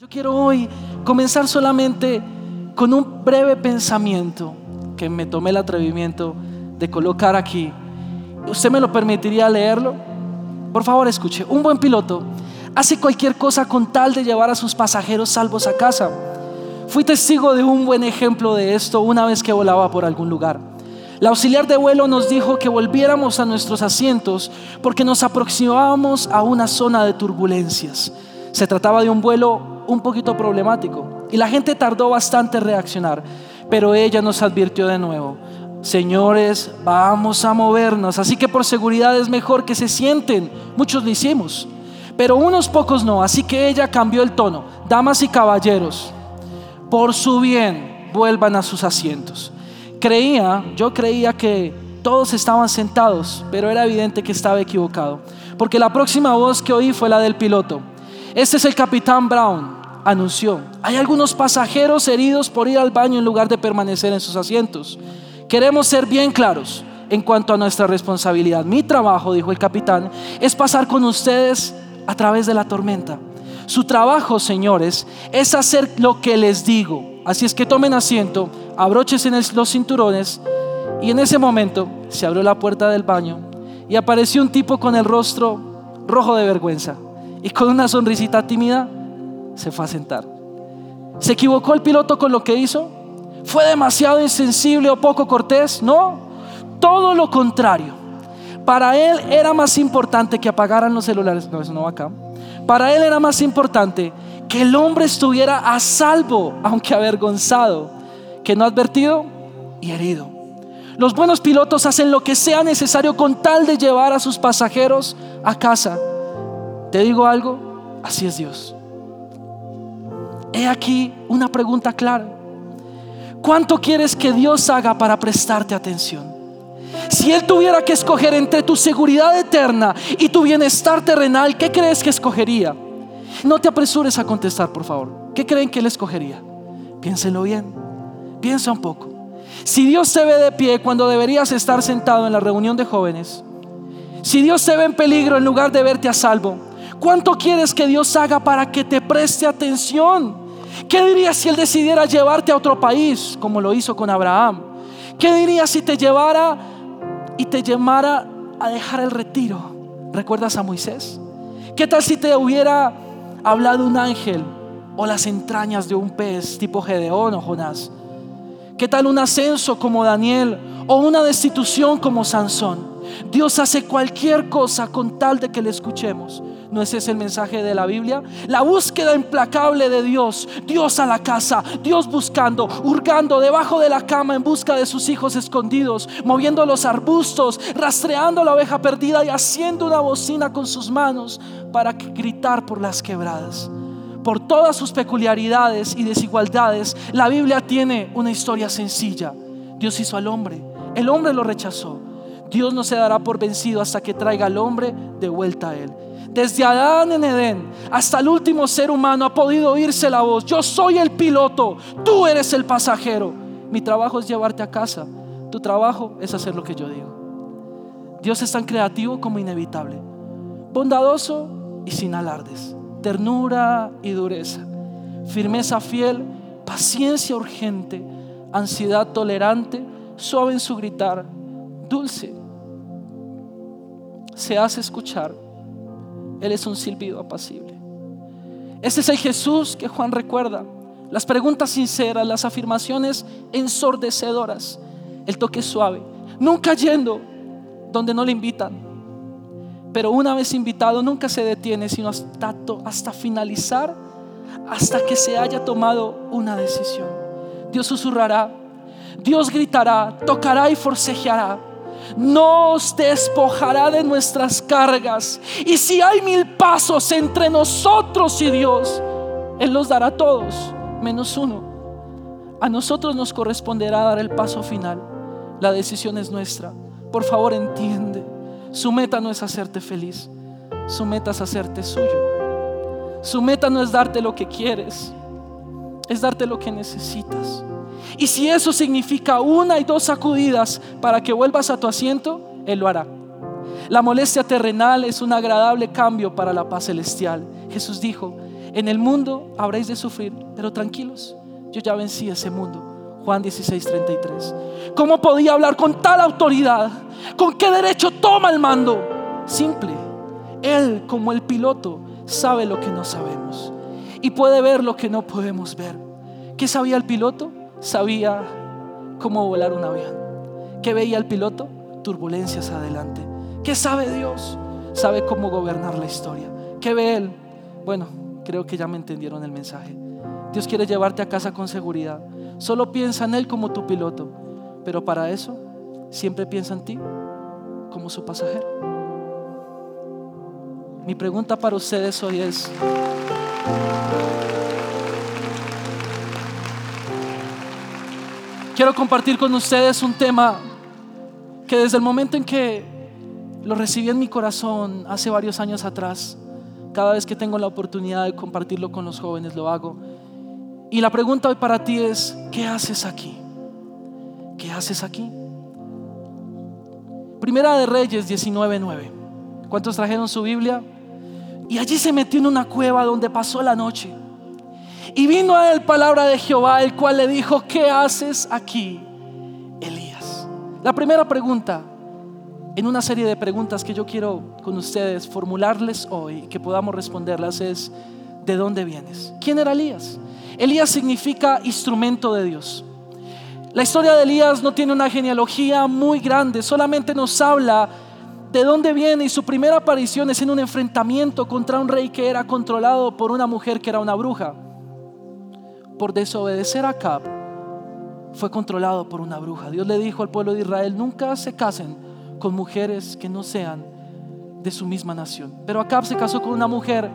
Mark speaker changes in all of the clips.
Speaker 1: Yo quiero hoy comenzar solamente con un breve pensamiento que me tomé el atrevimiento de colocar aquí. ¿Usted me lo permitiría leerlo? Por favor, escuche. Un buen piloto hace cualquier cosa con tal de llevar a sus pasajeros salvos a casa. Fui testigo de un buen ejemplo de esto una vez que volaba por algún lugar. La auxiliar de vuelo nos dijo que volviéramos a nuestros asientos porque nos aproximábamos a una zona de turbulencias. Se trataba de un vuelo un poquito problemático. Y la gente tardó bastante en reaccionar, pero ella nos advirtió de nuevo, señores, vamos a movernos, así que por seguridad es mejor que se sienten. Muchos lo hicimos, pero unos pocos no, así que ella cambió el tono. Damas y caballeros, por su bien, vuelvan a sus asientos. Creía, yo creía que todos estaban sentados, pero era evidente que estaba equivocado, porque la próxima voz que oí fue la del piloto. Este es el capitán Brown anunció, hay algunos pasajeros heridos por ir al baño en lugar de permanecer en sus asientos. Queremos ser bien claros en cuanto a nuestra responsabilidad. Mi trabajo, dijo el capitán, es pasar con ustedes a través de la tormenta. Su trabajo, señores, es hacer lo que les digo. Así es que tomen asiento, abróchense los cinturones y en ese momento se abrió la puerta del baño y apareció un tipo con el rostro rojo de vergüenza y con una sonrisita tímida se fue a sentar. ¿Se equivocó el piloto con lo que hizo? ¿Fue demasiado insensible o poco cortés? No, todo lo contrario. Para él era más importante que apagaran los celulares. No, eso no va acá. Para él era más importante que el hombre estuviera a salvo, aunque avergonzado, que no advertido y herido. Los buenos pilotos hacen lo que sea necesario con tal de llevar a sus pasajeros a casa. Te digo algo, así es Dios. He aquí una pregunta clara. ¿Cuánto quieres que Dios haga para prestarte atención? Si Él tuviera que escoger entre tu seguridad eterna y tu bienestar terrenal, ¿qué crees que escogería? No te apresures a contestar, por favor. ¿Qué creen que Él escogería? Piénsenlo bien. Piensa un poco. Si Dios te ve de pie cuando deberías estar sentado en la reunión de jóvenes, si Dios te ve en peligro en lugar de verte a salvo, ¿Cuánto quieres que Dios haga para que te preste atención? ¿Qué dirías si Él decidiera llevarte a otro país, como lo hizo con Abraham? ¿Qué dirías si te llevara y te llamara a dejar el retiro? ¿Recuerdas a Moisés? ¿Qué tal si te hubiera hablado un ángel o las entrañas de un pez tipo Gedeón o Jonás? ¿Qué tal un ascenso como Daniel o una destitución como Sansón? Dios hace cualquier cosa con tal de que le escuchemos. ¿No ese es el mensaje de la Biblia? La búsqueda implacable de Dios. Dios a la casa, Dios buscando, hurgando debajo de la cama en busca de sus hijos escondidos, moviendo los arbustos, rastreando la oveja perdida y haciendo una bocina con sus manos para gritar por las quebradas. Por todas sus peculiaridades y desigualdades, la Biblia tiene una historia sencilla. Dios hizo al hombre, el hombre lo rechazó. Dios no se dará por vencido hasta que traiga al hombre de vuelta a él. Desde Adán en Edén hasta el último ser humano ha podido oírse la voz. Yo soy el piloto, tú eres el pasajero. Mi trabajo es llevarte a casa. Tu trabajo es hacer lo que yo digo. Dios es tan creativo como inevitable. Bondadoso y sin alardes. Ternura y dureza. Firmeza fiel, paciencia urgente, ansiedad tolerante, suave en su gritar, dulce. Se hace escuchar él es un silbido apacible. Ese es el Jesús que Juan recuerda. Las preguntas sinceras, las afirmaciones ensordecedoras, el toque suave, nunca yendo donde no le invitan. Pero una vez invitado, nunca se detiene, sino hasta, hasta finalizar, hasta que se haya tomado una decisión. Dios susurrará, Dios gritará, tocará y forcejeará nos despojará de nuestras cargas. Y si hay mil pasos entre nosotros y Dios, Él los dará a todos, menos uno. A nosotros nos corresponderá dar el paso final. La decisión es nuestra. Por favor, entiende. Su meta no es hacerte feliz. Su meta es hacerte suyo. Su meta no es darte lo que quieres. Es darte lo que necesitas. Y si eso significa una y dos sacudidas para que vuelvas a tu asiento, Él lo hará. La molestia terrenal es un agradable cambio para la paz celestial. Jesús dijo, En el mundo habréis de sufrir, pero tranquilos, yo ya vencí ese mundo. Juan 16, 33. ¿Cómo podía hablar con tal autoridad? ¿Con qué derecho toma el mando? Simple. Él, como el piloto, sabe lo que no sabemos y puede ver lo que no podemos ver. ¿Qué sabía el piloto? Sabía cómo volar un avión. ¿Qué veía el piloto? Turbulencias adelante. ¿Qué sabe Dios? Sabe cómo gobernar la historia. ¿Qué ve Él? Bueno, creo que ya me entendieron el mensaje. Dios quiere llevarte a casa con seguridad. Solo piensa en Él como tu piloto. Pero para eso, siempre piensa en ti como su pasajero. Mi pregunta para ustedes hoy es, quiero compartir con ustedes un tema que desde el momento en que lo recibí en mi corazón hace varios años atrás, cada vez que tengo la oportunidad de compartirlo con los jóvenes lo hago. Y la pregunta hoy para ti es, ¿qué haces aquí? ¿Qué haces aquí? Primera de Reyes 19:9. ¿Cuántos trajeron su Biblia? Y allí se metió en una cueva donde pasó la noche. Y vino a él palabra de Jehová, el cual le dijo, ¿qué haces aquí, Elías? La primera pregunta, en una serie de preguntas que yo quiero con ustedes formularles hoy, que podamos responderlas, es, ¿de dónde vienes? ¿Quién era Elías? Elías significa instrumento de Dios. La historia de Elías no tiene una genealogía muy grande, solamente nos habla de dónde viene y su primera aparición es en un enfrentamiento contra un rey que era controlado por una mujer que era una bruja. Por desobedecer a Acab, fue controlado por una bruja. Dios le dijo al pueblo de Israel, nunca se casen con mujeres que no sean de su misma nación. Pero Acab se casó con una mujer,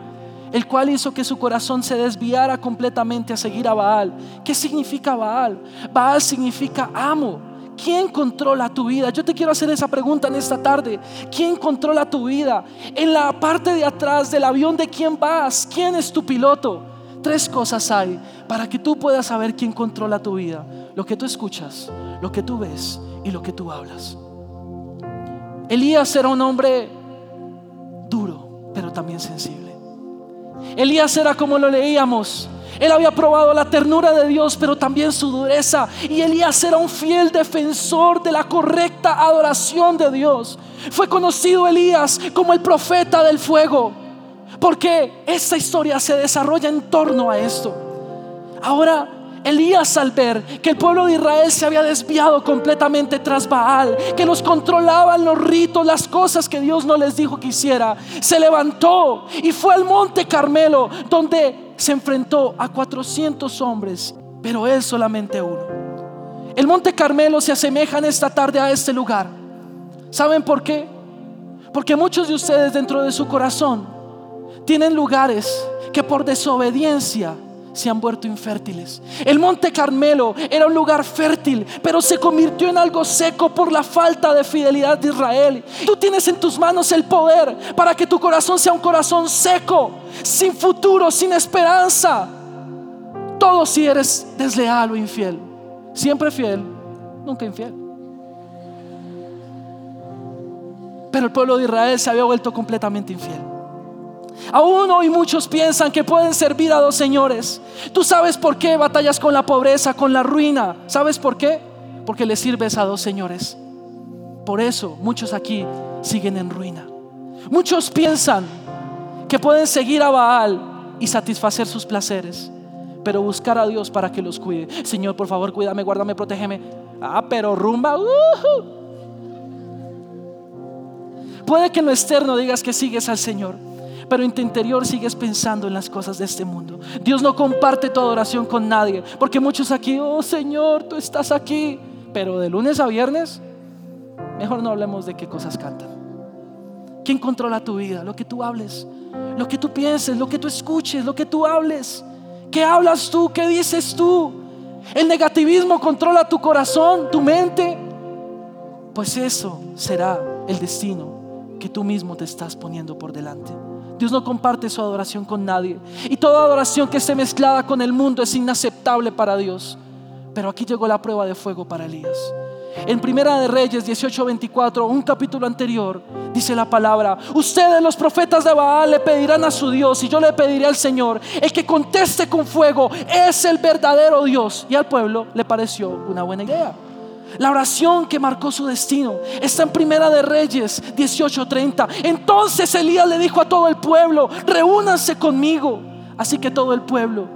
Speaker 1: el cual hizo que su corazón se desviara completamente a seguir a Baal. ¿Qué significa Baal? Baal significa amo. ¿Quién controla tu vida? Yo te quiero hacer esa pregunta en esta tarde. ¿Quién controla tu vida? En la parte de atrás del avión de quién vas, quién es tu piloto. Tres cosas hay para que tú puedas saber quién controla tu vida. Lo que tú escuchas, lo que tú ves y lo que tú hablas. Elías era un hombre duro, pero también sensible. Elías era como lo leíamos, él había probado la ternura de Dios, pero también su dureza. Y Elías era un fiel defensor de la correcta adoración de Dios. Fue conocido Elías como el profeta del fuego, porque esta historia se desarrolla en torno a esto. Ahora, Elías al ver que el pueblo de Israel se había desviado completamente tras Baal, que los controlaban los ritos, las cosas que Dios no les dijo que hiciera, se levantó y fue al monte Carmelo, donde se enfrentó a 400 hombres, pero él solamente uno. El Monte Carmelo se asemeja en esta tarde a este lugar. ¿Saben por qué? Porque muchos de ustedes dentro de su corazón tienen lugares que por desobediencia se han vuelto infértiles. El monte Carmelo era un lugar fértil, pero se convirtió en algo seco por la falta de fidelidad de Israel. Tú tienes en tus manos el poder para que tu corazón sea un corazón seco, sin futuro, sin esperanza. Todo si eres desleal o infiel. Siempre fiel, nunca infiel. Pero el pueblo de Israel se había vuelto completamente infiel. Aún hoy muchos piensan que pueden servir a dos señores. Tú sabes por qué batallas con la pobreza, con la ruina. ¿Sabes por qué? Porque le sirves a dos señores. Por eso muchos aquí siguen en ruina. Muchos piensan que pueden seguir a Baal y satisfacer sus placeres, pero buscar a Dios para que los cuide. Señor, por favor, cuídame, guárdame, protégeme. Ah, pero rumba. Puede que en lo externo digas que sigues al Señor pero en tu interior sigues pensando en las cosas de este mundo. Dios no comparte tu adoración con nadie, porque muchos aquí, oh Señor, tú estás aquí, pero de lunes a viernes, mejor no hablemos de qué cosas cantan. ¿Quién controla tu vida? Lo que tú hables, lo que tú pienses, lo que tú escuches, lo que tú hables. ¿Qué hablas tú? ¿Qué dices tú? El negativismo controla tu corazón, tu mente. Pues eso será el destino que tú mismo te estás poniendo por delante. Dios no comparte su adoración con nadie. Y toda adoración que esté mezclada con el mundo es inaceptable para Dios. Pero aquí llegó la prueba de fuego para Elías. En Primera de Reyes 18:24, un capítulo anterior, dice la palabra, ustedes los profetas de Baal le pedirán a su Dios y yo le pediré al Señor, el que conteste con fuego es el verdadero Dios. Y al pueblo le pareció una buena idea. La oración que marcó su destino está en Primera de Reyes 18:30. Entonces Elías le dijo a todo el pueblo, reúnanse conmigo. Así que todo el pueblo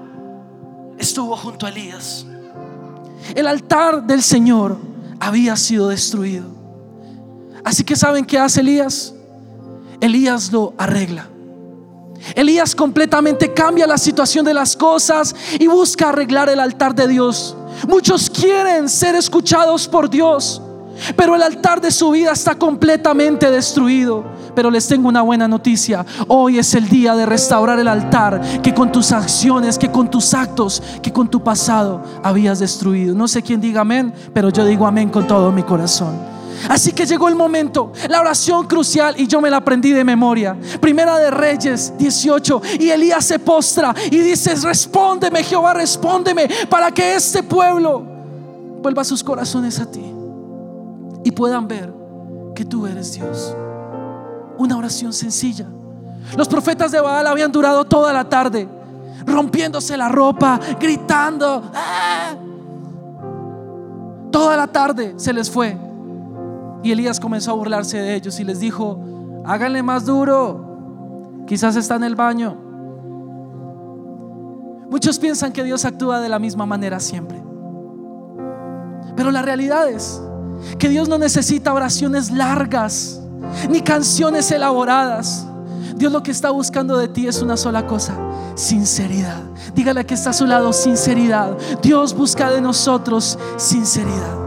Speaker 1: estuvo junto a Elías. El altar del Señor había sido destruido. Así que ¿saben qué hace Elías? Elías lo arregla. Elías completamente cambia la situación de las cosas y busca arreglar el altar de Dios. Muchos quieren ser escuchados por Dios, pero el altar de su vida está completamente destruido. Pero les tengo una buena noticia. Hoy es el día de restaurar el altar que con tus acciones, que con tus actos, que con tu pasado habías destruido. No sé quién diga amén, pero yo digo amén con todo mi corazón. Así que llegó el momento, la oración crucial y yo me la aprendí de memoria. Primera de Reyes 18 y Elías se postra y dice, respóndeme Jehová, respóndeme para que este pueblo vuelva sus corazones a ti y puedan ver que tú eres Dios. Una oración sencilla. Los profetas de Baal habían durado toda la tarde, rompiéndose la ropa, gritando. ¡Ah! Toda la tarde se les fue. Y Elías comenzó a burlarse de ellos y les dijo, háganle más duro, quizás está en el baño. Muchos piensan que Dios actúa de la misma manera siempre. Pero la realidad es que Dios no necesita oraciones largas ni canciones elaboradas. Dios lo que está buscando de ti es una sola cosa, sinceridad. Dígale que está a su lado, sinceridad. Dios busca de nosotros sinceridad.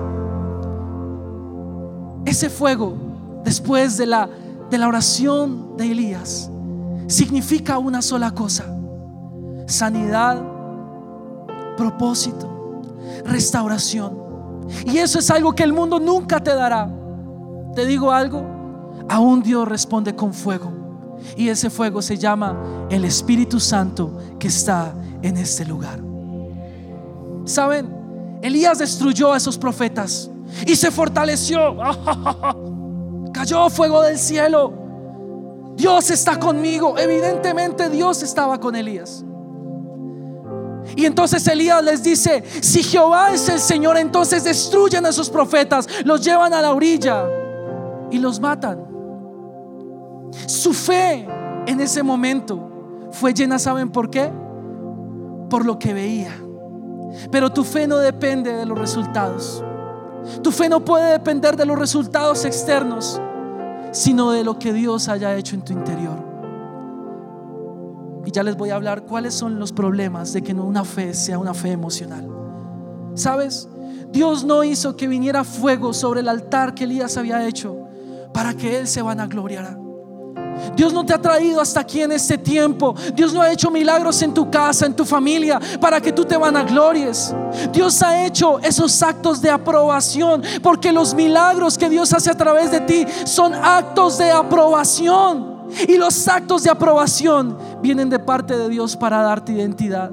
Speaker 1: Ese fuego, después de la, de la oración de Elías, significa una sola cosa. Sanidad, propósito, restauración. Y eso es algo que el mundo nunca te dará. Te digo algo, aún Dios responde con fuego. Y ese fuego se llama el Espíritu Santo que está en este lugar. ¿Saben? Elías destruyó a esos profetas y se fortaleció. Cayó fuego del cielo. Dios está conmigo. Evidentemente Dios estaba con Elías. Y entonces Elías les dice, si Jehová es el Señor, entonces destruyen a esos profetas, los llevan a la orilla y los matan. Su fe en ese momento fue llena, ¿saben por qué? Por lo que veía. Pero tu fe no depende de los resultados. Tu fe no puede depender de los resultados externos, sino de lo que Dios haya hecho en tu interior. Y ya les voy a hablar cuáles son los problemas de que una fe sea una fe emocional. ¿Sabes? Dios no hizo que viniera fuego sobre el altar que Elías había hecho para que Él se vanagloriara. Dios no te ha traído hasta aquí en este tiempo. Dios no ha hecho milagros en tu casa, en tu familia, para que tú te vanaglories. Dios ha hecho esos actos de aprobación, porque los milagros que Dios hace a través de ti son actos de aprobación. Y los actos de aprobación vienen de parte de Dios para darte identidad.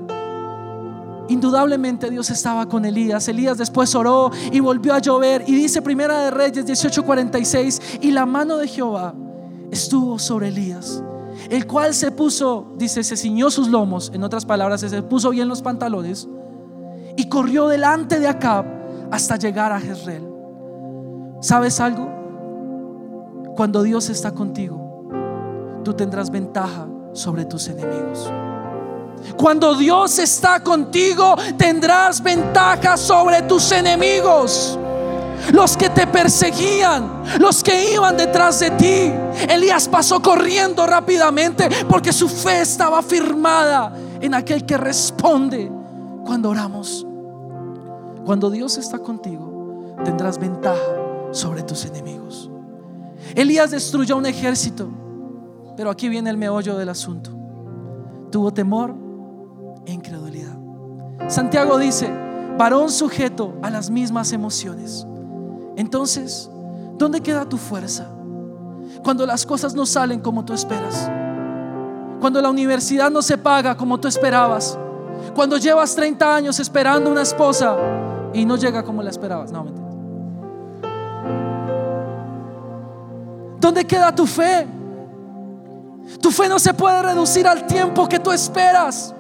Speaker 1: Indudablemente Dios estaba con Elías. Elías después oró y volvió a llover. Y dice Primera de Reyes 18:46, y la mano de Jehová estuvo sobre Elías, el cual se puso, dice, se ciñó sus lomos, en otras palabras, se puso bien los pantalones y corrió delante de Acab hasta llegar a Jezreel. ¿Sabes algo? Cuando Dios está contigo, tú tendrás ventaja sobre tus enemigos. Cuando Dios está contigo, tendrás ventaja sobre tus enemigos los que te perseguían, los que iban detrás de ti. Elías pasó corriendo rápidamente porque su fe estaba firmada en aquel que responde cuando oramos. Cuando Dios está contigo, tendrás ventaja sobre tus enemigos. Elías destruyó un ejército, pero aquí viene el meollo del asunto. Tuvo temor e incredulidad. Santiago dice, varón sujeto a las mismas emociones. Entonces, ¿dónde queda tu fuerza? Cuando las cosas no salen como tú esperas. Cuando la universidad no se paga como tú esperabas. Cuando llevas 30 años esperando una esposa y no llega como la esperabas. No, mentira. ¿Dónde queda tu fe? Tu fe no se puede reducir al tiempo que tú esperas.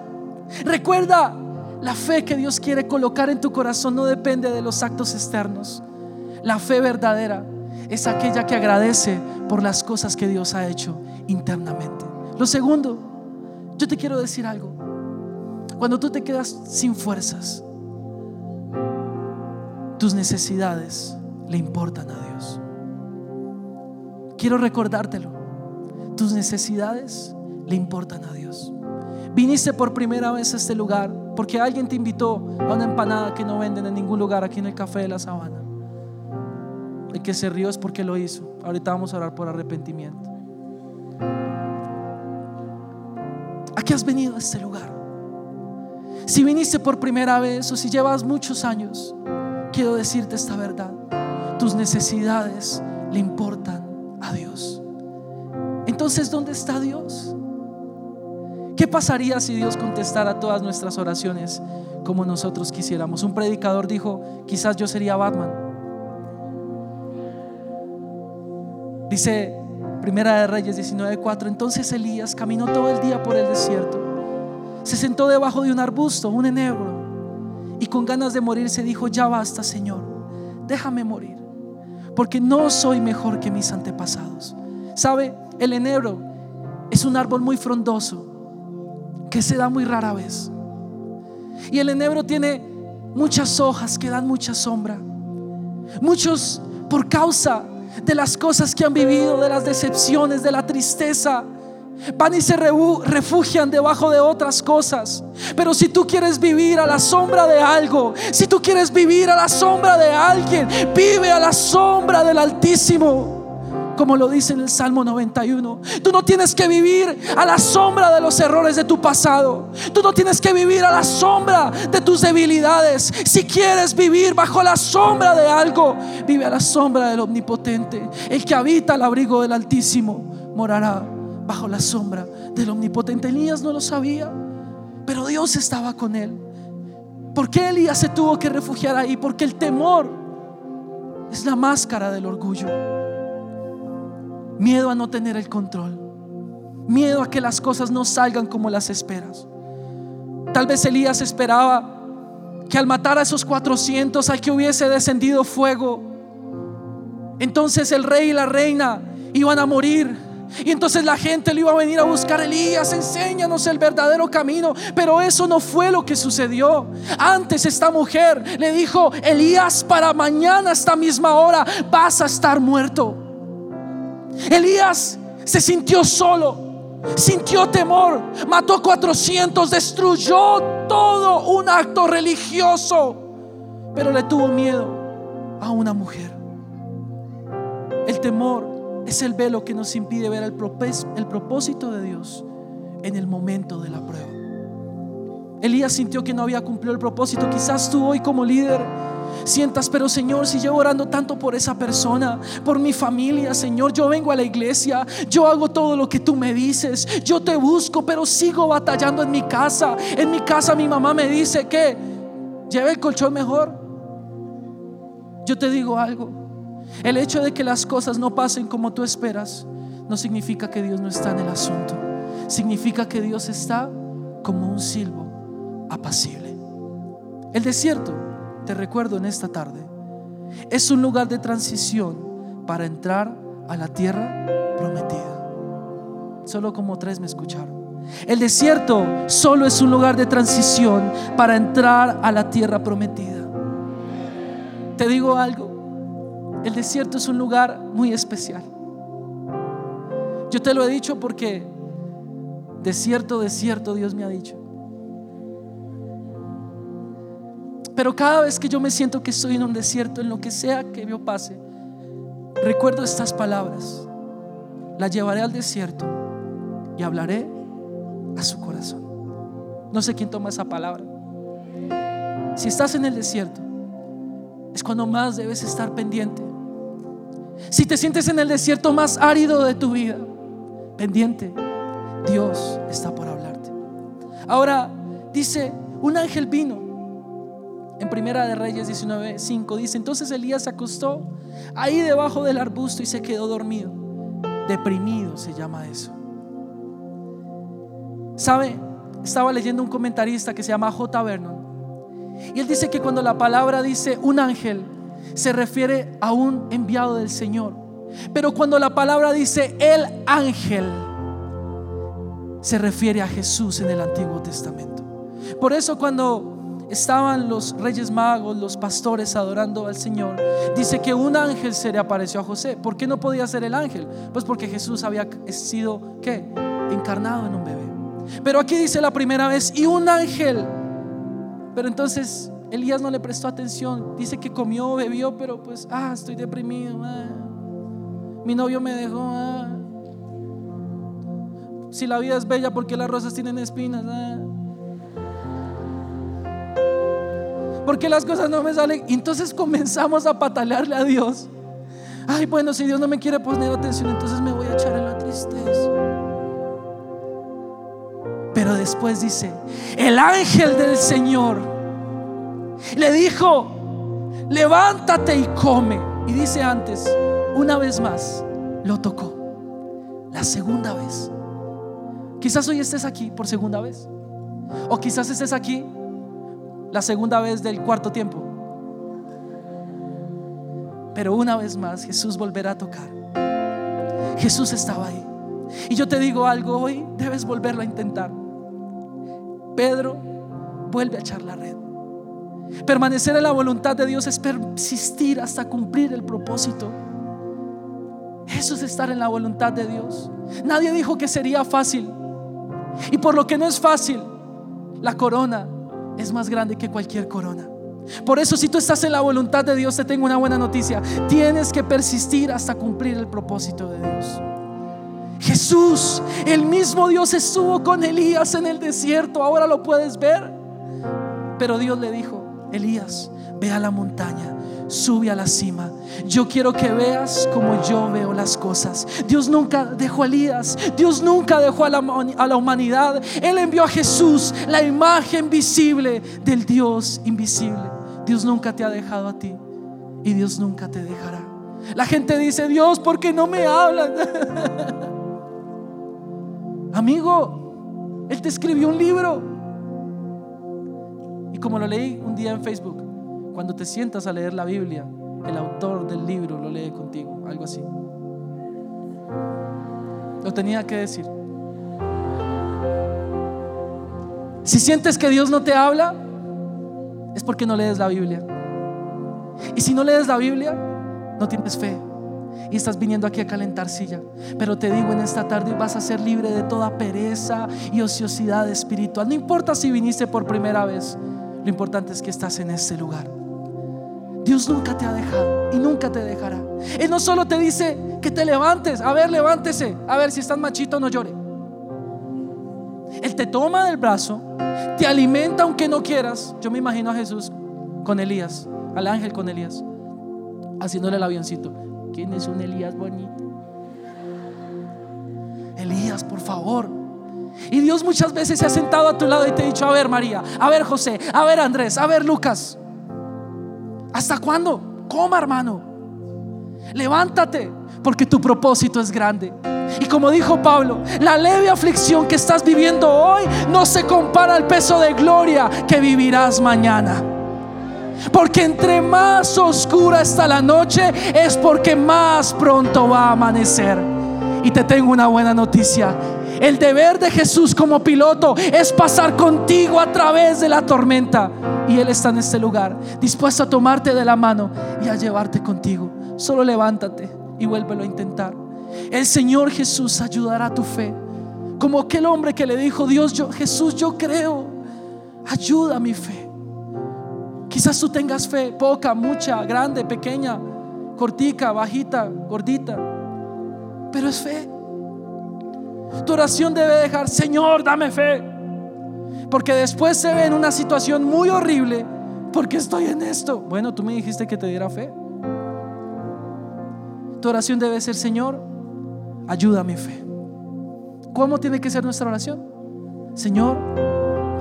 Speaker 1: Recuerda, la fe que Dios quiere colocar en tu corazón no depende de los actos externos. La fe verdadera es aquella que agradece por las cosas que Dios ha hecho internamente. Lo segundo, yo te quiero decir algo. Cuando tú te quedas sin fuerzas, tus necesidades le importan a Dios. Quiero recordártelo. Tus necesidades le importan a Dios. Viniste por primera vez a este lugar porque alguien te invitó a una empanada que no venden en ningún lugar aquí en el Café de la Sabana. El que se rió es porque lo hizo. Ahorita vamos a orar por arrepentimiento. ¿A qué has venido a este lugar? Si viniste por primera vez o si llevas muchos años, quiero decirte esta verdad. Tus necesidades le importan a Dios. Entonces, ¿dónde está Dios? ¿Qué pasaría si Dios contestara todas nuestras oraciones como nosotros quisiéramos? Un predicador dijo, quizás yo sería Batman. Dice Primera de Reyes 19:4, entonces Elías caminó todo el día por el desierto. Se sentó debajo de un arbusto, un enebro, y con ganas de morir se dijo, ya basta, Señor, déjame morir, porque no soy mejor que mis antepasados. ¿Sabe? El enebro es un árbol muy frondoso que se da muy rara vez. Y el enebro tiene muchas hojas que dan mucha sombra. Muchos por causa de las cosas que han vivido, de las decepciones, de la tristeza, van y se refugian debajo de otras cosas. Pero si tú quieres vivir a la sombra de algo, si tú quieres vivir a la sombra de alguien, vive a la sombra del Altísimo como lo dice en el Salmo 91. Tú no tienes que vivir a la sombra de los errores de tu pasado. Tú no tienes que vivir a la sombra de tus debilidades. Si quieres vivir bajo la sombra de algo, vive a la sombra del Omnipotente. El que habita al abrigo del Altísimo morará bajo la sombra del Omnipotente. Elías no lo sabía, pero Dios estaba con él. ¿Por qué Elías se tuvo que refugiar ahí? Porque el temor es la máscara del orgullo. Miedo a no tener el control. Miedo a que las cosas no salgan como las esperas. Tal vez Elías esperaba que al matar a esos 400, al que hubiese descendido fuego, entonces el rey y la reina iban a morir. Y entonces la gente le iba a venir a buscar, Elías, enséñanos el verdadero camino. Pero eso no fue lo que sucedió. Antes esta mujer le dijo, Elías, para mañana, esta misma hora, vas a estar muerto. Elías se sintió solo, sintió temor, mató 400, destruyó todo un acto religioso, pero le tuvo miedo a una mujer. El temor es el velo que nos impide ver el, propósito de Dios en el momento de la prueba. Elías sintió que no había cumplido el propósito. Quizás tú hoy como líder sientas, pero Señor, si llevo orando tanto por esa persona, por mi familia, Señor, yo vengo a la iglesia, yo hago todo lo que tú me dices, yo te busco, pero sigo batallando en mi casa. En mi casa mi mamá me dice que lleve el colchón mejor. Yo te digo algo, el hecho de que las cosas no pasen como tú esperas, no significa que Dios no está en el asunto. Significa que Dios está como un silbo apacible. El desierto te recuerdo en esta tarde, es un lugar de transición para entrar a la tierra prometida. Solo como tres me escucharon. El desierto solo es un lugar de transición para entrar a la tierra prometida. Te digo algo, el desierto es un lugar muy especial. Yo te lo he dicho porque desierto, desierto Dios me ha dicho. Pero cada vez que yo me siento que estoy en un desierto, en lo que sea que yo pase, recuerdo estas palabras. La llevaré al desierto y hablaré a su corazón. No sé quién toma esa palabra. Si estás en el desierto, es cuando más debes estar pendiente. Si te sientes en el desierto más árido de tu vida, pendiente, Dios está por hablarte. Ahora dice, un ángel vino en Primera de Reyes 19:5 dice, entonces Elías se acostó ahí debajo del arbusto y se quedó dormido. Deprimido se llama eso. ¿Sabe? Estaba leyendo un comentarista que se llama J. Vernon. Y él dice que cuando la palabra dice un ángel, se refiere a un enviado del Señor. Pero cuando la palabra dice el ángel, se refiere a Jesús en el Antiguo Testamento. Por eso cuando estaban los reyes magos, los pastores adorando al Señor, dice que un ángel se le apareció a José. ¿Por qué no podía ser el ángel? Pues porque Jesús había sido, ¿qué? Encarnado en un bebé. Pero aquí dice la primera vez, y un ángel. Pero entonces Elías no le prestó atención. Dice que comió, bebió, pero pues, ah, estoy deprimido. Ah. Mi novio me dejó. Ah. Si la vida es bella, porque las rosas tienen espinas? Ah. Porque las cosas no me salen? Y entonces comenzamos a patalearle a Dios. Ay, bueno, si Dios no me quiere poner atención, entonces me voy a echar en la tristeza. Pero después dice, el ángel del Señor le dijo, levántate y come. Y dice antes, una vez más, lo tocó. La segunda vez. Quizás hoy estés aquí por segunda vez. O quizás estés aquí la segunda vez del cuarto tiempo. Pero una vez más Jesús volverá a tocar. Jesús estaba ahí. Y yo te digo algo, hoy debes volverlo a intentar. Pedro vuelve a echar la red. Permanecer en la voluntad de Dios es persistir hasta cumplir el propósito. Eso es estar en la voluntad de Dios. Nadie dijo que sería fácil. Y por lo que no es fácil, la corona es más grande que cualquier corona. Por eso si tú estás en la voluntad de Dios, te tengo una buena noticia. Tienes que persistir hasta cumplir el propósito de Dios. Jesús, el mismo Dios estuvo con Elías en el desierto, ahora lo puedes ver. Pero Dios le dijo, Elías, ve a la montaña sube a la cima. Yo quiero que veas como yo veo las cosas. Dios nunca dejó a Elías, Dios nunca dejó a la, humanidad. Él envió a Jesús, la imagen visible del Dios invisible. Dios nunca te ha dejado a ti y Dios nunca te dejará. La gente dice, Dios, ¿por qué no me hablan? Amigo, Él te escribió un libro. Y como lo leí un día en Facebook, cuando te sientas a leer la Biblia, el autor del libro lo lee contigo, algo así. Lo tenía que decir. Si sientes que Dios no te habla, es porque no lees la Biblia. Y si no lees la Biblia, no tienes fe. Y estás viniendo aquí a calentar silla. Pero te digo en esta tarde, vas a ser libre de toda pereza y ociosidad espiritual. No importa si viniste por primera vez, lo importante es que estás en este lugar. Dios nunca te ha dejado y nunca te dejará. Él no solo te dice que te levantes, a ver, levántese, a ver si estás machito, no llore. Él te toma del brazo, te alimenta aunque no quieras. Yo me imagino a Jesús con Elías, al ángel con Elías, haciéndole el avioncito. ¿Quién es un Elías bonito? Elías, por favor. Y Dios muchas veces se ha sentado a tu lado y te ha dicho, a ver María, a ver José, a ver Andrés, a ver Lucas. ¿Hasta cuándo? Coma, hermano. Levántate, porque tu propósito es grande. Y como dijo Pablo, la leve aflicción que estás viviendo hoy no se compara al peso de gloria que vivirás mañana. Porque entre más oscura está la noche es porque más pronto va a amanecer. Y te tengo una buena noticia. El deber de Jesús como piloto es pasar contigo a través de la tormenta. Y Él está en este lugar, dispuesto a tomarte de la mano y a llevarte contigo. Solo levántate y vuélvelo a intentar. El Señor Jesús ayudará tu fe. Como aquel hombre que le dijo, Dios, Jesús, yo creo. Ayuda a mi fe. Quizás tú tengas fe, poca, mucha, grande, pequeña, cortica, bajita, gordita. Pero es fe. Tu oración debe dejar, Señor, dame fe. Porque después se ve en una situación muy horrible. Porque estoy en esto. Bueno, tú me dijiste que te diera fe. Tu oración debe ser, Señor, ayuda a mi fe. ¿Cómo tiene que ser nuestra oración? Señor,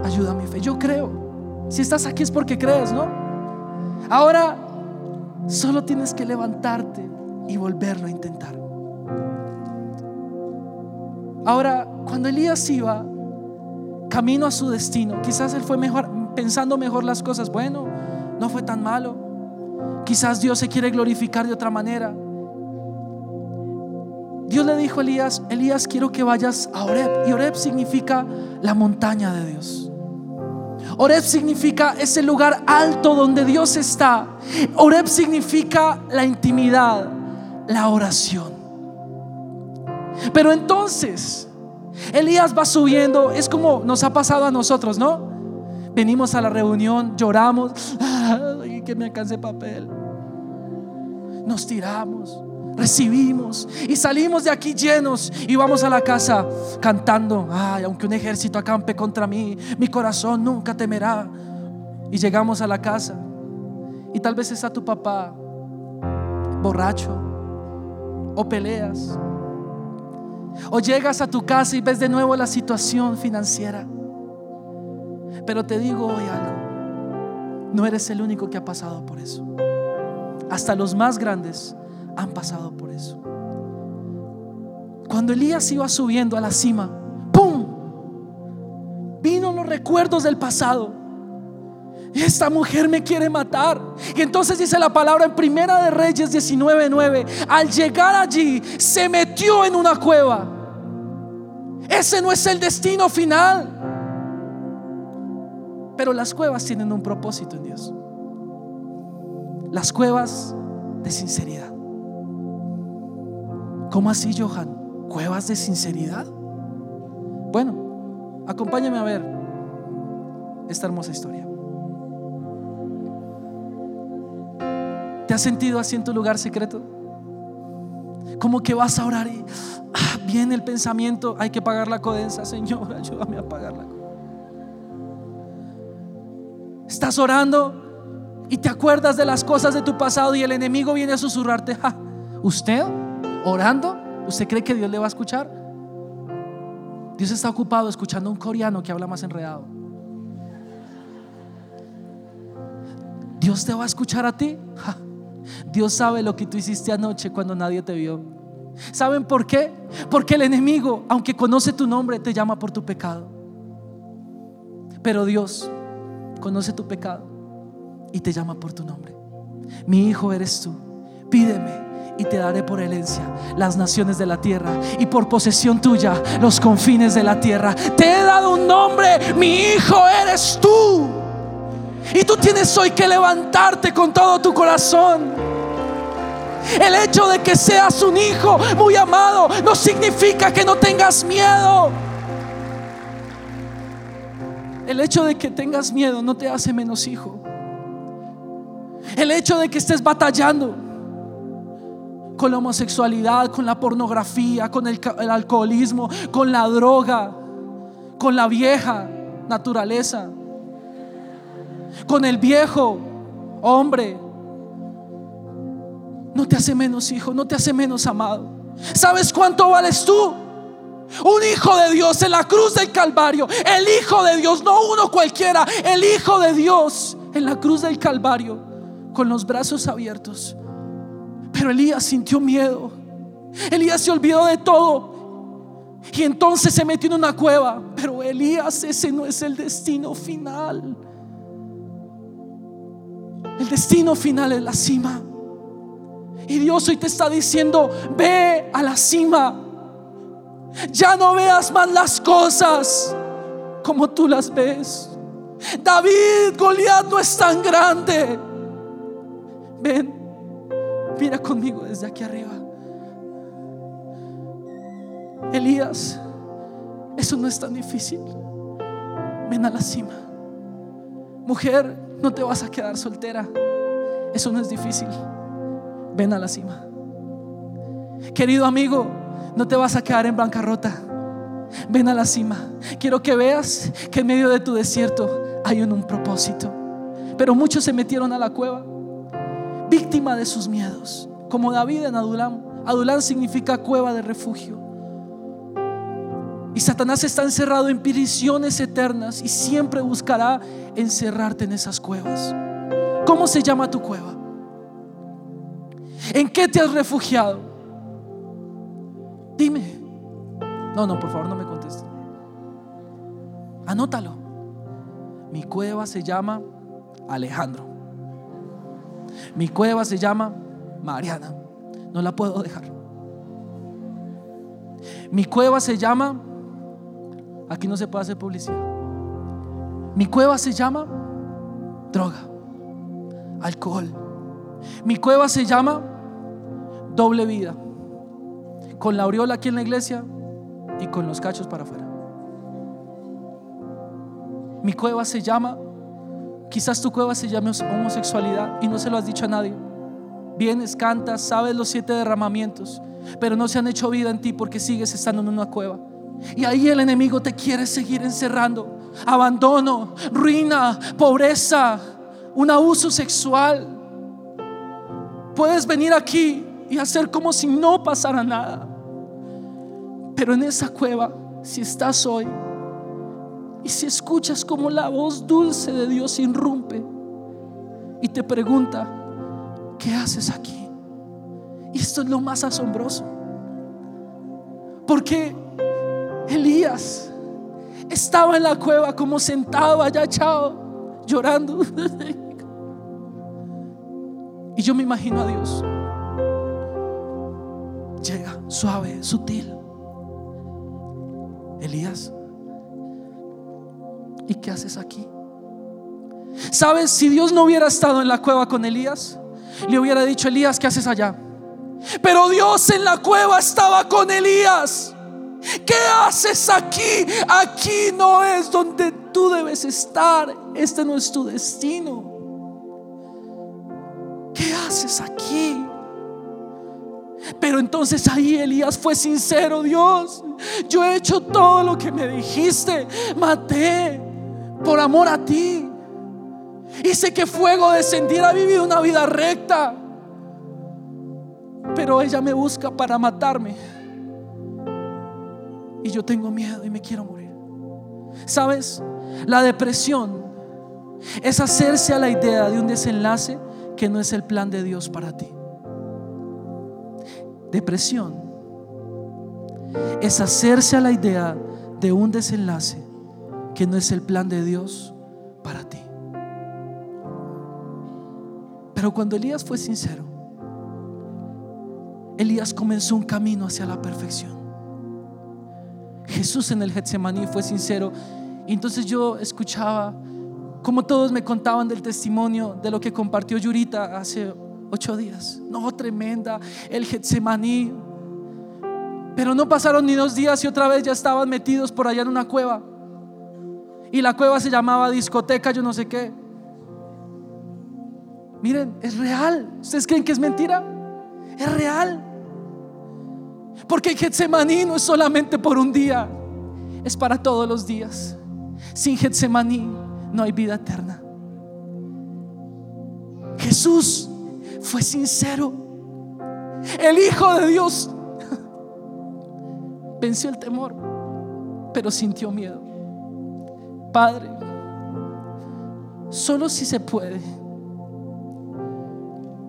Speaker 1: ayuda a mi fe. Yo creo. Si estás aquí es porque crees, ¿no? Ahora, solo tienes que levantarte y volverlo a intentar. Ahora, cuando Elías iba camino a su destino, quizás él fue mejor, pensando mejor las cosas. Bueno, no fue tan malo. Quizás Dios se quiere glorificar de otra manera. Dios le dijo a Elías, Elías, quiero que vayas a Oreb. Y Oreb significa la montaña de Dios. Oreb significa ese lugar alto donde Dios está. Oreb significa la intimidad, la oración. Pero entonces, Elías va subiendo, es como nos ha pasado a nosotros, ¿no? Venimos a la reunión, lloramos, que me alcance papel. Nos tiramos, recibimos y salimos de aquí llenos y vamos a la casa cantando, ay, aunque un ejército acampe contra mí, mi corazón nunca temerá. Y llegamos a la casa y tal vez está tu papá borracho o peleas. O llegas a tu casa y ves de nuevo la situación financiera. Pero te digo hoy algo, no eres el único que ha pasado por eso. Hasta los más grandes han pasado por eso. Cuando Elías iba subiendo a la cima, ¡pum! Vino los recuerdos del pasado. Esta mujer me quiere matar. Y entonces dice la palabra en Primera de Reyes 19:9, al llegar allí se metió en una cueva. Ese no es el destino final. Pero las cuevas tienen un propósito en Dios. Las cuevas de sinceridad. ¿Cómo así, Johan? ¿Cuevas de sinceridad? Bueno, acompáñame a ver esta hermosa historia. ¿Te has sentido así en tu lugar secreto? Como que vas a orar y ah, viene el pensamiento, hay que pagar la codensa, Señor, ayúdame a pagar la Estás orando y te acuerdas de las cosas de tu pasado y el enemigo viene a susurrarte, ¿usted orando? ¿Usted cree que Dios le va a escuchar? Dios está ocupado escuchando a un coreano que habla más enredado. Dios te va a escuchar a ti. Dios sabe lo que tú hiciste anoche cuando nadie te vio. ¿Saben por qué? Porque el enemigo, aunque conoce tu nombre, te llama por tu pecado. Pero Dios conoce tu pecado y te llama por tu nombre. Mi hijo eres tú. Pídeme y te daré por herencia las naciones de la tierra y por posesión tuya los confines de la tierra. Te he dado un nombre, mi hijo eres tú. Y tú tienes hoy que levantarte con todo tu corazón. El hecho de que seas un hijo muy amado no significa que no tengas miedo. El hecho de que tengas miedo no te hace menos hijo. El hecho de que estés batallando con la homosexualidad, con la pornografía, con el, alcoholismo, con la droga, con la vieja naturaleza, con el viejo hombre. No te hace menos hijo, no te hace menos amado. ¿Sabes cuánto vales tú? Un hijo de Dios en la cruz del Calvario. El hijo de Dios, no uno cualquiera. El hijo de Dios en la cruz del Calvario con los brazos abiertos. Pero Elías sintió miedo. Elías se olvidó de todo. Y entonces se metió en una cueva. Pero Elías, ese no es el destino final. El destino final es la cima. Y Dios hoy te está diciendo, ve a la cima. Ya no veas más las cosas como tú las ves. David, Goliat no es tan grande. Ven, mira conmigo desde aquí arriba. Elías, eso no es tan difícil. Ven a la cima. Mujer, no te vas a quedar soltera. Eso no es difícil. Ven a la cima. Querido amigo, no te vas a quedar en bancarrota. Ven a la cima. Quiero que veas que en medio de tu desierto hay un, un propósito. Pero muchos se metieron a la cueva, víctima de sus miedos, como David en Adulam. Adulam significa cueva de refugio. Y Satanás está encerrado en prisiones eternas y siempre buscará encerrarte en esas cuevas. ¿Cómo se llama tu cueva? ¿En qué te has refugiado? Dime, No, no, por favor, no me conteste. Anótalo. Mi cueva se llama Alejandro. Mi cueva se llama Mariana. No la puedo dejar. Mi cueva se llama, aquí no se puede hacer publicidad. Mi cueva se llama droga, alcohol. Mi cueva se llama doble vida. Con la aureola aquí en la iglesia y con los cachos para afuera. Mi cueva se llama, quizás tu cueva se llame homosexualidad y no se lo has dicho a nadie. Vienes, cantas, sabes los siete derramamientos, pero no se han hecho vida en ti porque sigues estando en una cueva. Y ahí el enemigo te quiere seguir encerrando. Abandono, ruina, pobreza, un abuso sexual. Puedes venir aquí y hacer como si no pasara nada. Pero en esa cueva, si estás hoy y si escuchas como la voz dulce de Dios irrumpe y te pregunta, ¿qué haces aquí? Y esto es lo más asombroso. Porque Elías estaba en la cueva como sentado allá echado, llorando. Y yo me imagino a Dios. Llega suave, sutil. Elías, ¿y qué haces aquí? ¿Sabes? Si Dios no hubiera estado en la cueva con Elías, le hubiera dicho, Elías, ¿qué haces allá? Pero Dios en la cueva estaba con Elías. ¿Qué haces aquí? Aquí no es donde tú debes estar. Este no es tu destino. ¿Qué haces aquí? Pero entonces ahí Elías fue sincero, Dios, yo he hecho todo lo que me dijiste, maté por amor a ti. Hice que fuego descendiera, vivido una vida recta. Pero ella me busca para matarme. Y yo tengo miedo y me quiero morir. ¿Sabes? La depresión es hacerse a la idea de un desenlace que no es el plan de Dios para ti. Depresión es hacerse a la idea de un desenlace que no es el plan de Dios para ti. Pero cuando Elías fue sincero, Elías comenzó un camino hacia la perfección. Jesús en el Getsemaní fue sincero. Y entonces yo escuchaba como todos me contaban del testimonio de lo que compartió Yurita hace ocho días. No, tremenda, el Getsemaní. Pero no pasaron ni dos días y otra vez ya estaban metidos por allá en una cueva. Y la cueva se llamaba discoteca, yo no sé qué. Miren, es real. ¿Ustedes creen que es mentira? Es real. Porque Getsemaní no es solamente por un día, es para todos los días. Sin Getsemaní no hay vida eterna. Jesús fue sincero. El Hijo de Dios venció el temor, pero sintió miedo. Padre, solo si se puede,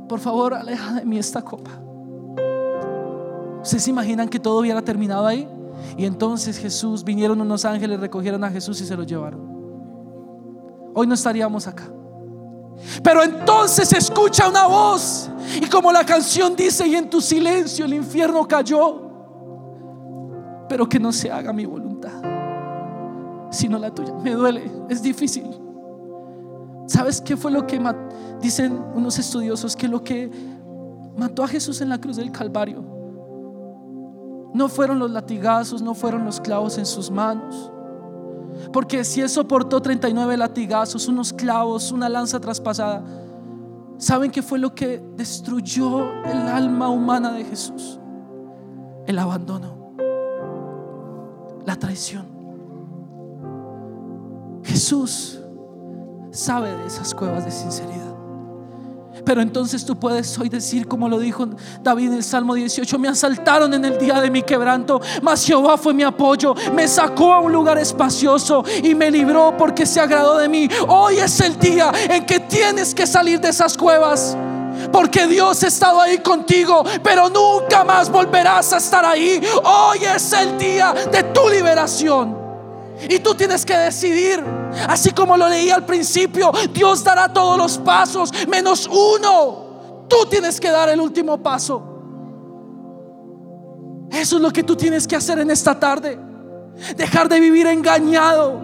Speaker 1: por favor, aleja de mí esta copa. ¿Ustedes se imaginan que todo hubiera terminado ahí? Y entonces Jesús, vinieron unos ángeles, recogieron a Jesús y se lo llevaron. Hoy no estaríamos acá. Pero entonces escucha una voz. Y como la canción dice, y en tu silencio el infierno cayó. Pero que no se haga mi voluntad, sino la tuya. Me duele, es difícil. ¿Sabes qué fue lo que dicen unos estudiosos? Que lo que mató a Jesús en la cruz del Calvario no fueron los latigazos, no fueron los clavos en sus manos porque si Él soportó 39 latigazos, unos clavos, una lanza traspasada, ¿saben qué fue lo que destruyó el alma humana de Jesús? El abandono, la traición. Jesús sabe de esas cuevas de sinceridad. Pero entonces tú puedes hoy decir, como lo dijo David en el Salmo 18, me asaltaron en el día de mi quebranto, mas Jehová fue mi apoyo, me sacó a un lugar espacioso y me libró porque se agradó de mí. Hoy es el día en que tienes que salir de esas cuevas. Porque Dios ha estado ahí contigo, pero nunca más volverás a estar ahí. Hoy es el día de tu liberación. Y tú tienes que decidir, así como lo leí al principio, Dios dará todos los pasos, menos uno. Tú tienes que dar el último paso. Eso es lo que tú tienes que hacer en esta tarde. Dejar de vivir engañado.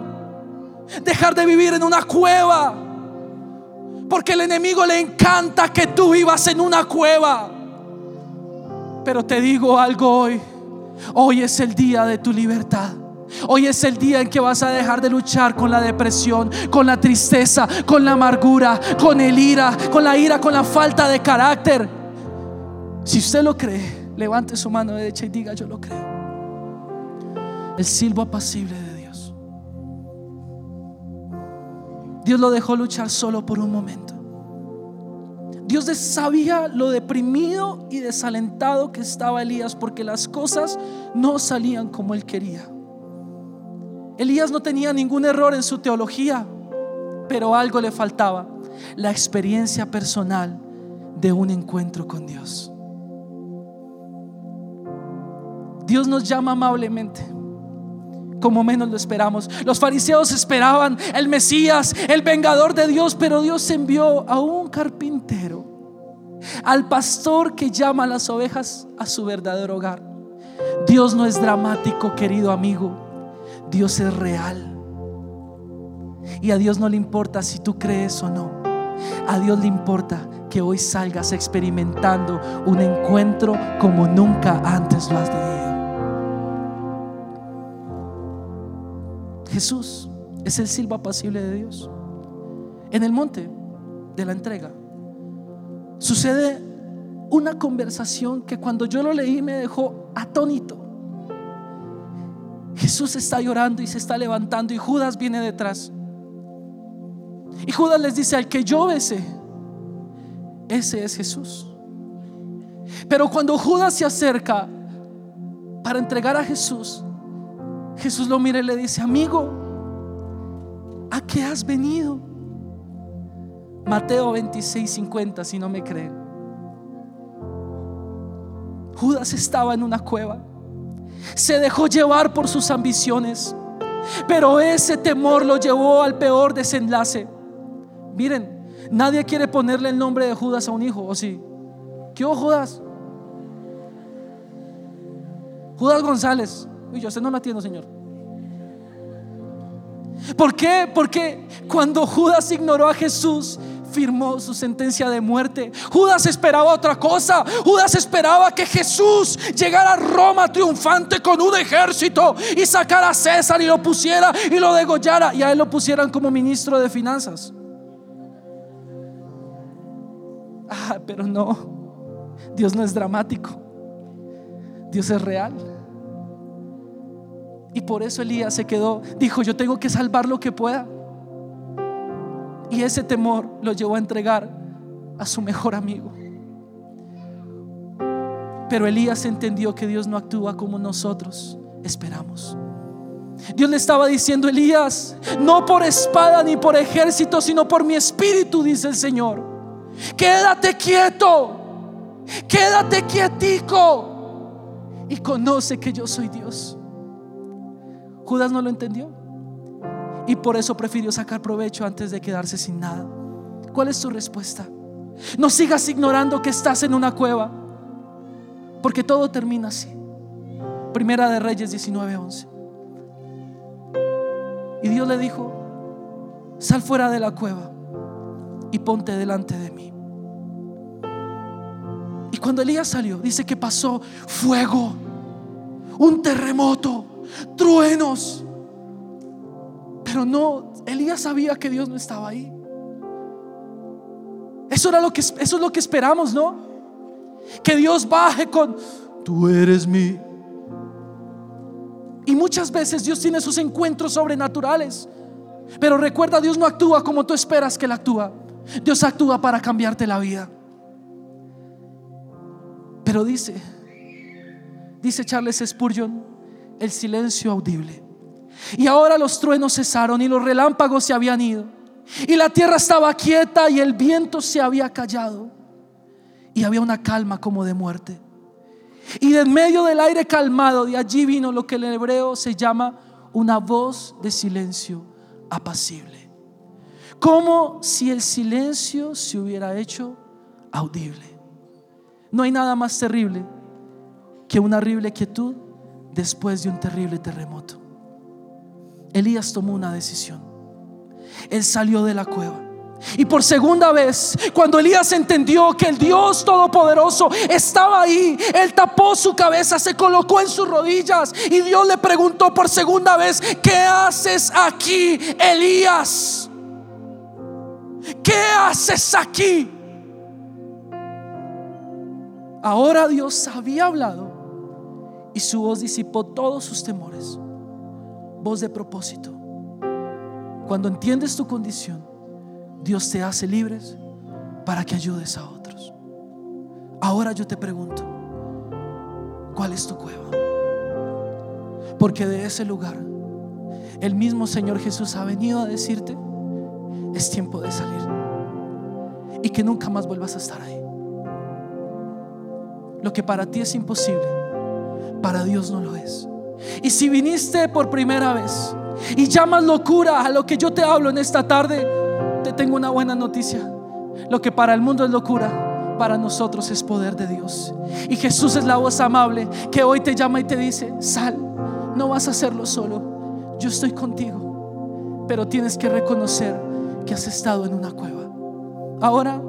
Speaker 1: Dejar de vivir en una cueva. Porque el enemigo le encanta que tú vivas en una cueva. Pero te digo algo hoy. Hoy es el día de tu libertad. Hoy es el día en que vas a dejar de luchar con la depresión, con la tristeza, con la amargura, con el ira, con la ira, con la falta de carácter. Si usted lo cree, levante su mano derecha y diga, yo lo creo. El silbo apacible de Dios. Dios lo dejó luchar solo por un momento. Dios sabía lo deprimido y desalentado que estaba Elías porque las cosas no salían como él quería. Elías no tenía ningún error en su teología, pero algo le faltaba, la experiencia personal de un encuentro con Dios. Dios nos llama amablemente, como menos lo esperamos. Los fariseos esperaban el Mesías, el vengador de Dios, pero Dios envió a un carpintero, al pastor que llama a las ovejas a su verdadero hogar. Dios no es dramático, querido amigo. Dios es real. Y a Dios no le importa si tú crees o no. A Dios le importa que hoy salgas experimentando un encuentro como nunca antes lo has tenido. Jesús es el silbo apacible de Dios. En el monte de la entrega sucede una conversación que cuando yo lo leí me dejó atónito. Jesús está llorando y se está levantando y Judas viene detrás. Y Judas les dice, al que yo besé, ese es Jesús. Pero cuando Judas se acerca para entregar a Jesús, Jesús lo mira y le dice, amigo, ¿a qué has venido? Mateo 26, 50, si no me creen. Judas estaba en una cueva se dejó llevar por sus ambiciones, pero ese temor lo llevó al peor desenlace. Miren, nadie quiere ponerle el nombre de Judas a un hijo, ¿o sí? ¿Qué hubo Judas? Judas González. Uy, yo sé no la atiendo, Señor. ¿Por qué? Porque cuando Judas ignoró a Jesús, firmó su sentencia de muerte. Judas esperaba otra cosa. Judas esperaba que Jesús llegara a Roma triunfante con un ejército y sacara a César y lo pusiera y lo degollara y a él lo pusieran como ministro de finanzas. Ah, pero no. Dios no es dramático. Dios es real. Y por eso Elías se quedó, dijo, yo tengo que salvar lo que pueda. Y ese temor lo llevó a entregar a su mejor amigo. Pero Elías entendió que Dios no actúa como nosotros esperamos. Dios le estaba diciendo, Elías, no por espada ni por ejército, sino por mi espíritu, dice el Señor. Quédate quieto, quédate quietico y conoce que yo soy Dios. Judas no lo entendió. Y por eso prefirió sacar provecho antes de quedarse sin nada. ¿Cuál es tu respuesta? No sigas ignorando que estás en una cueva. Porque todo termina así. Primera de Reyes 19:11. Y Dios le dijo, sal fuera de la cueva y ponte delante de mí. Y cuando Elías salió, dice que pasó fuego, un terremoto, truenos pero no, Elías sabía que Dios no estaba ahí. Eso, era lo que, eso es lo que esperamos, ¿no? Que Dios baje con, tú eres mi. Y muchas veces Dios tiene sus encuentros sobrenaturales. Pero recuerda, Dios no actúa como tú esperas que Él actúa. Dios actúa para cambiarte la vida. Pero dice, dice Charles Spurgeon, el silencio audible y ahora los truenos cesaron y los relámpagos se habían ido. Y la tierra estaba quieta y el viento se había callado. y había una calma como de muerte. Y de en medio del aire calmado, de allí vino lo que en hebreo se llama una voz de silencio apacible. Como si el silencio se hubiera hecho audible. No hay nada más terrible que una horrible quietud después de un terrible terremoto. Elías tomó una decisión. Él salió de la cueva. Y por segunda vez, cuando Elías entendió que el Dios Todopoderoso estaba ahí, él tapó su cabeza, se colocó en sus rodillas y Dios le preguntó por segunda vez, ¿qué haces aquí, Elías? ¿Qué haces aquí? Ahora Dios había hablado y su voz disipó todos sus temores. Voz de propósito. Cuando entiendes tu condición, Dios te hace libres para que ayudes a otros. Ahora yo te pregunto, ¿cuál es tu cueva? Porque de ese lugar el mismo Señor Jesús ha venido a decirte, es tiempo de salir y que nunca más vuelvas a estar ahí. Lo que para ti es imposible, para Dios no lo es. Y si viniste por primera vez y llamas locura a lo que yo te hablo en esta tarde, te tengo una buena noticia. Lo que para el mundo es locura, para nosotros es poder de Dios. Y Jesús es la voz amable que hoy te llama y te dice, sal, no vas a hacerlo solo, yo estoy contigo, pero tienes que reconocer que has estado en una cueva. Ahora,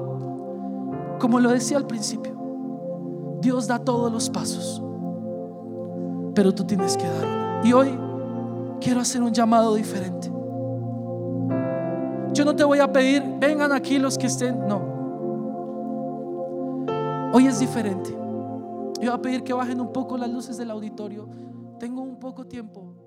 Speaker 1: como lo decía al principio, Dios da todos los pasos, pero tú tienes que dar. Y hoy quiero hacer un llamado diferente. Yo no te voy a pedir, vengan aquí los que estén, no. Hoy es diferente. Yo voy a pedir que bajen un poco las luces del auditorio. Tengo un poco tiempo.